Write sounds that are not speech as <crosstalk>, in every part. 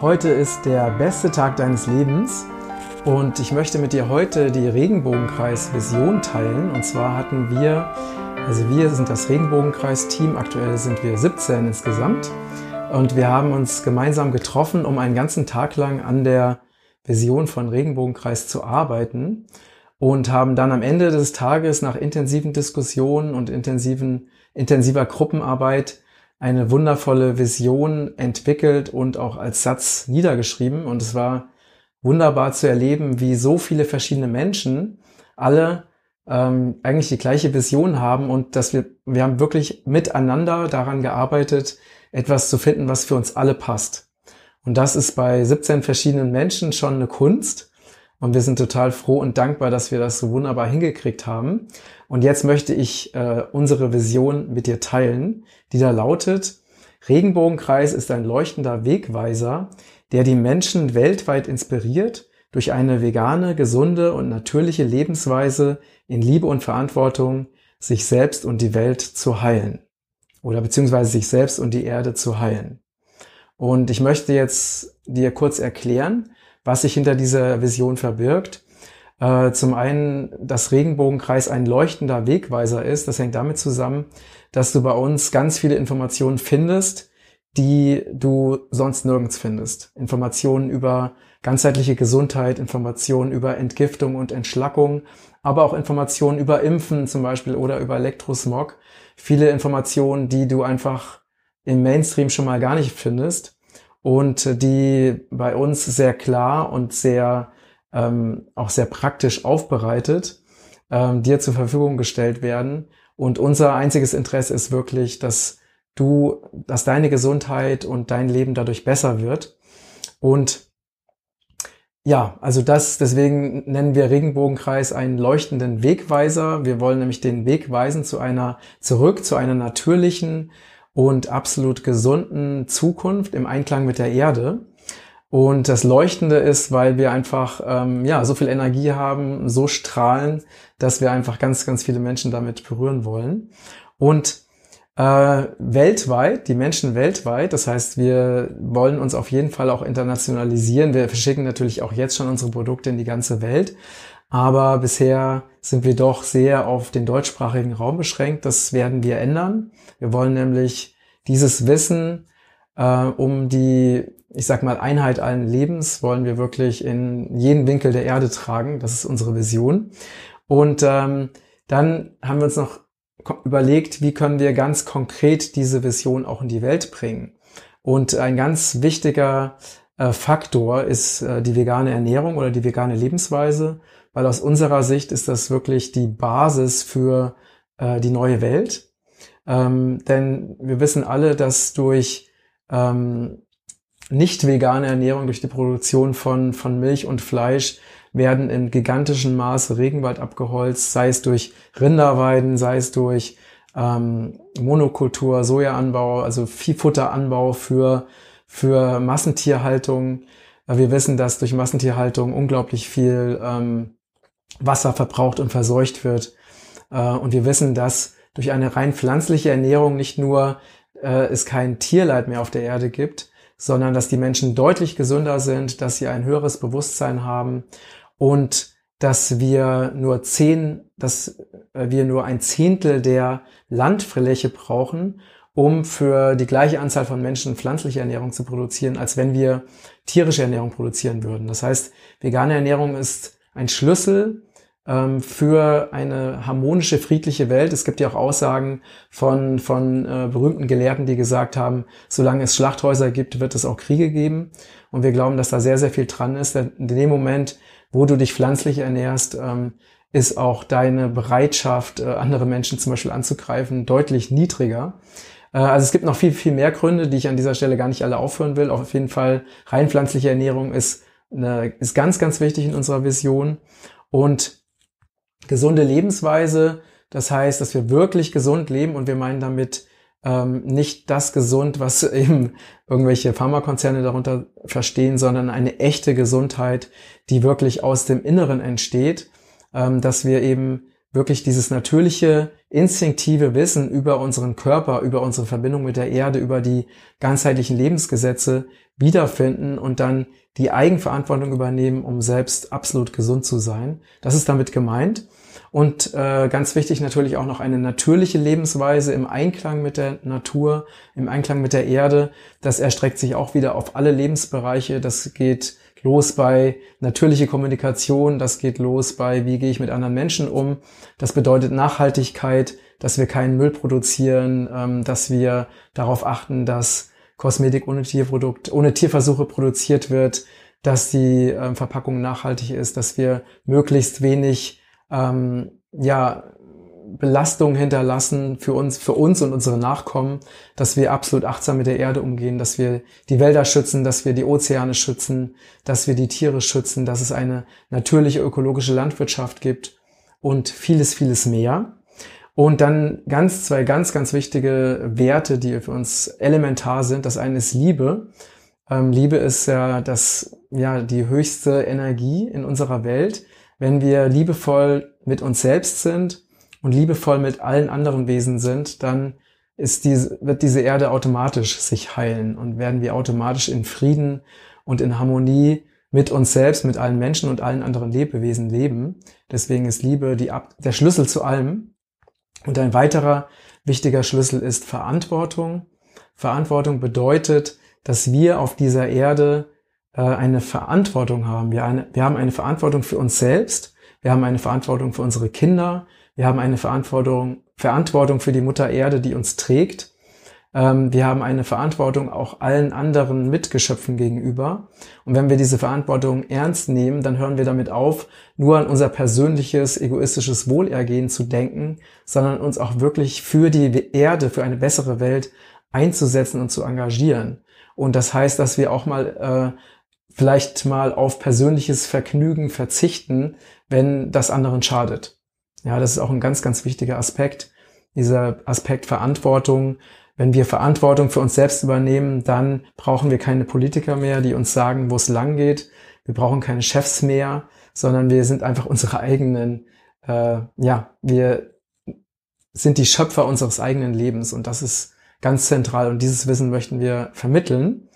Heute ist der beste Tag deines Lebens und ich möchte mit dir heute die Regenbogenkreis-Vision teilen. Und zwar hatten wir, also wir sind das Regenbogenkreis-Team, aktuell sind wir 17 insgesamt und wir haben uns gemeinsam getroffen, um einen ganzen Tag lang an der Vision von Regenbogenkreis zu arbeiten und haben dann am Ende des Tages nach intensiven Diskussionen und intensiven, intensiver Gruppenarbeit eine wundervolle Vision entwickelt und auch als Satz niedergeschrieben. Und es war wunderbar zu erleben, wie so viele verschiedene Menschen alle ähm, eigentlich die gleiche Vision haben und dass wir, wir haben wirklich miteinander daran gearbeitet, etwas zu finden, was für uns alle passt. Und das ist bei 17 verschiedenen Menschen schon eine Kunst. Und wir sind total froh und dankbar, dass wir das so wunderbar hingekriegt haben. Und jetzt möchte ich äh, unsere Vision mit dir teilen, die da lautet, Regenbogenkreis ist ein leuchtender Wegweiser, der die Menschen weltweit inspiriert, durch eine vegane, gesunde und natürliche Lebensweise in Liebe und Verantwortung sich selbst und die Welt zu heilen. Oder beziehungsweise sich selbst und die Erde zu heilen. Und ich möchte jetzt dir kurz erklären, was sich hinter dieser Vision verbirgt. Äh, zum einen, dass Regenbogenkreis ein leuchtender Wegweiser ist. Das hängt damit zusammen, dass du bei uns ganz viele Informationen findest, die du sonst nirgends findest. Informationen über ganzheitliche Gesundheit, Informationen über Entgiftung und Entschlackung, aber auch Informationen über Impfen zum Beispiel oder über Elektrosmog. Viele Informationen, die du einfach im Mainstream schon mal gar nicht findest und die bei uns sehr klar und sehr ähm, auch sehr praktisch aufbereitet ähm, dir zur Verfügung gestellt werden. Und unser einziges Interesse ist wirklich, dass du, dass deine Gesundheit und dein Leben dadurch besser wird. Und ja, also das, deswegen nennen wir Regenbogenkreis einen leuchtenden Wegweiser. Wir wollen nämlich den Weg weisen zu einer, zurück zu einer natürlichen, und absolut gesunden Zukunft im Einklang mit der Erde. Und das Leuchtende ist, weil wir einfach ähm, ja so viel Energie haben, so strahlen, dass wir einfach ganz, ganz viele Menschen damit berühren wollen. Und äh, weltweit, die Menschen weltweit, das heißt, wir wollen uns auf jeden Fall auch internationalisieren. Wir verschicken natürlich auch jetzt schon unsere Produkte in die ganze Welt. Aber bisher sind wir doch sehr auf den deutschsprachigen Raum beschränkt. Das werden wir ändern. Wir wollen nämlich dieses Wissen äh, um die, ich sag mal, Einheit allen Lebens wollen wir wirklich in jeden Winkel der Erde tragen. Das ist unsere Vision. Und ähm, dann haben wir uns noch überlegt, wie können wir ganz konkret diese Vision auch in die Welt bringen. Und ein ganz wichtiger äh, Faktor ist äh, die vegane Ernährung oder die vegane Lebensweise weil aus unserer Sicht ist das wirklich die Basis für äh, die neue Welt. Ähm, denn wir wissen alle, dass durch ähm, nicht vegane Ernährung, durch die Produktion von, von Milch und Fleisch werden in gigantischem Maße Regenwald abgeholzt, sei es durch Rinderweiden, sei es durch ähm, Monokultur, Sojaanbau, also Viehfutteranbau für, für Massentierhaltung. Wir wissen, dass durch Massentierhaltung unglaublich viel ähm, Wasser verbraucht und verseucht wird. Äh, und wir wissen, dass durch eine rein pflanzliche Ernährung nicht nur äh, es kein Tierleid mehr auf der Erde gibt, sondern dass die Menschen deutlich gesünder sind, dass sie ein höheres Bewusstsein haben und dass wir nur zehn, dass äh, wir nur ein Zehntel der Landfläche brauchen, um für die gleiche Anzahl von Menschen pflanzliche Ernährung zu produzieren, als wenn wir tierische Ernährung produzieren würden. Das heißt, vegane Ernährung ist ein Schlüssel ähm, für eine harmonische, friedliche Welt. Es gibt ja auch Aussagen von, von äh, berühmten Gelehrten, die gesagt haben, solange es Schlachthäuser gibt, wird es auch Kriege geben. Und wir glauben, dass da sehr, sehr viel dran ist. Denn in dem Moment, wo du dich pflanzlich ernährst, ähm, ist auch deine Bereitschaft, äh, andere Menschen zum Beispiel anzugreifen, deutlich niedriger. Äh, also es gibt noch viel, viel mehr Gründe, die ich an dieser Stelle gar nicht alle aufführen will. Auf jeden Fall rein pflanzliche Ernährung ist, ist ganz, ganz wichtig in unserer Vision. Und gesunde Lebensweise, das heißt, dass wir wirklich gesund leben und wir meinen damit ähm, nicht das gesund, was <laughs> eben irgendwelche Pharmakonzerne darunter verstehen, sondern eine echte Gesundheit, die wirklich aus dem Inneren entsteht, ähm, dass wir eben wirklich dieses natürliche, instinktive Wissen über unseren Körper, über unsere Verbindung mit der Erde, über die ganzheitlichen Lebensgesetze wiederfinden und dann die Eigenverantwortung übernehmen, um selbst absolut gesund zu sein. Das ist damit gemeint. Und äh, ganz wichtig natürlich auch noch eine natürliche Lebensweise im Einklang mit der Natur, im Einklang mit der Erde. Das erstreckt sich auch wieder auf alle Lebensbereiche. Das geht los bei natürliche Kommunikation, das geht los bei, wie gehe ich mit anderen Menschen um. Das bedeutet Nachhaltigkeit, dass wir keinen Müll produzieren, ähm, dass wir darauf achten, dass Kosmetik ohne Tierprodukt, ohne Tierversuche produziert wird, dass die ähm, Verpackung nachhaltig ist, dass wir möglichst wenig ähm, ja, Belastung hinterlassen für uns, für uns und unsere Nachkommen, dass wir absolut achtsam mit der Erde umgehen, dass wir die Wälder schützen, dass wir die Ozeane schützen, dass wir die Tiere schützen, dass es eine natürliche ökologische Landwirtschaft gibt und vieles, vieles mehr. Und dann ganz, zwei ganz, ganz wichtige Werte, die für uns elementar sind. Das eine ist Liebe. Ähm, Liebe ist ja das, ja, die höchste Energie in unserer Welt. Wenn wir liebevoll mit uns selbst sind, und liebevoll mit allen anderen Wesen sind, dann ist diese, wird diese Erde automatisch sich heilen und werden wir automatisch in Frieden und in Harmonie mit uns selbst, mit allen Menschen und allen anderen Lebewesen leben. Deswegen ist Liebe die, der Schlüssel zu allem. Und ein weiterer wichtiger Schlüssel ist Verantwortung. Verantwortung bedeutet, dass wir auf dieser Erde äh, eine Verantwortung haben. Wir, eine, wir haben eine Verantwortung für uns selbst. Wir haben eine Verantwortung für unsere Kinder. Wir haben eine Verantwortung, Verantwortung für die Mutter Erde, die uns trägt. Ähm, wir haben eine Verantwortung auch allen anderen Mitgeschöpfen gegenüber. Und wenn wir diese Verantwortung ernst nehmen, dann hören wir damit auf, nur an unser persönliches, egoistisches Wohlergehen zu denken, sondern uns auch wirklich für die Erde, für eine bessere Welt einzusetzen und zu engagieren. Und das heißt, dass wir auch mal äh, vielleicht mal auf persönliches Vergnügen verzichten, wenn das anderen schadet. Ja, das ist auch ein ganz, ganz wichtiger Aspekt. Dieser Aspekt Verantwortung. Wenn wir Verantwortung für uns selbst übernehmen, dann brauchen wir keine Politiker mehr, die uns sagen, wo es lang geht. Wir brauchen keine Chefs mehr, sondern wir sind einfach unsere eigenen, äh, ja, wir sind die Schöpfer unseres eigenen Lebens und das ist ganz zentral und dieses Wissen möchten wir vermitteln.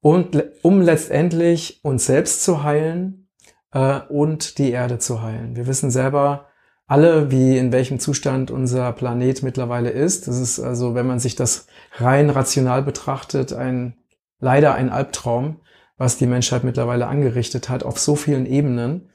Und um letztendlich uns selbst zu heilen äh, und die Erde zu heilen. Wir wissen selber, alle, wie in welchem Zustand unser Planet mittlerweile ist. Das ist also, wenn man sich das rein rational betrachtet, ein leider ein Albtraum, was die Menschheit mittlerweile angerichtet hat auf so vielen Ebenen.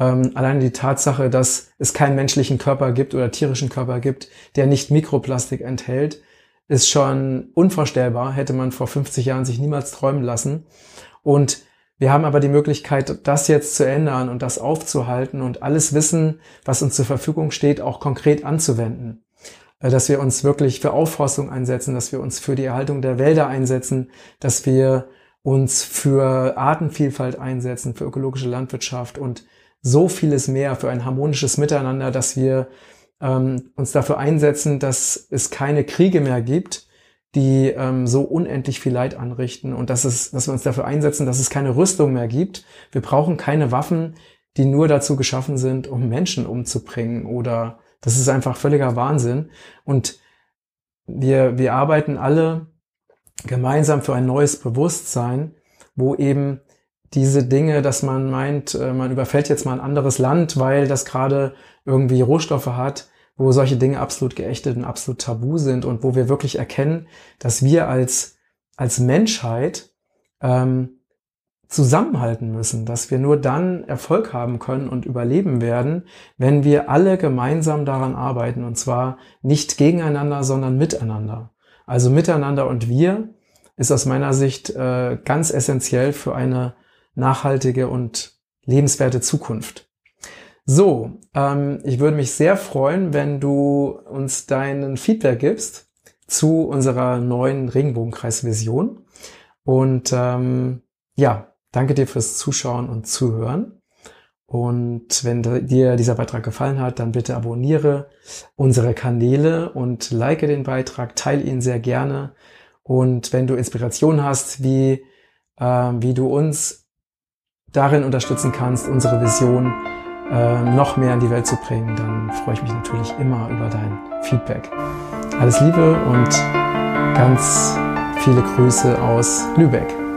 Ähm, allein die Tatsache, dass es keinen menschlichen Körper gibt oder tierischen Körper gibt, der nicht Mikroplastik enthält, ist schon unvorstellbar, hätte man vor 50 Jahren sich niemals träumen lassen. Und wir haben aber die Möglichkeit, das jetzt zu ändern und das aufzuhalten und alles Wissen, was uns zur Verfügung steht, auch konkret anzuwenden. Äh, dass wir uns wirklich für Aufforstung einsetzen, dass wir uns für die Erhaltung der Wälder einsetzen, dass wir uns für Artenvielfalt einsetzen, für ökologische Landwirtschaft und so vieles mehr, für ein harmonisches Miteinander, dass wir ähm, uns dafür einsetzen, dass es keine Kriege mehr gibt, die ähm, so unendlich viel Leid anrichten und dass, es, dass wir uns dafür einsetzen, dass es keine Rüstung mehr gibt. Wir brauchen keine Waffen, die nur dazu geschaffen sind, um Menschen umzubringen oder das ist einfach völliger Wahnsinn. Und wir, wir arbeiten alle gemeinsam für ein neues Bewusstsein, wo eben diese Dinge, dass man meint, äh, man überfällt jetzt mal ein anderes Land, weil das gerade irgendwie Rohstoffe hat, wo solche Dinge absolut geächtet und absolut tabu sind und wo wir wirklich erkennen, dass wir als, als Menschheit ähm, zusammenhalten müssen, dass wir nur dann Erfolg haben können und überleben werden, wenn wir alle gemeinsam daran arbeiten und zwar nicht gegeneinander, sondern miteinander. Also miteinander und wir ist aus meiner Sicht äh, ganz essentiell für eine nachhaltige und lebenswerte Zukunft. So, ähm, ich würde mich sehr freuen, wenn du uns deinen Feedback gibst zu unserer neuen Regenbogenkreis-Vision. Und ähm, ja, danke dir fürs Zuschauen und Zuhören. Und wenn dir dieser Beitrag gefallen hat, dann bitte abonniere unsere Kanäle und like den Beitrag, teile ihn sehr gerne. Und wenn du Inspiration hast, wie, äh, wie du uns darin unterstützen kannst, unsere Vision äh, noch mehr in die Welt zu bringen, dann freue ich mich natürlich immer über dein Feedback. Alles Liebe und ganz viele Grüße aus Lübeck.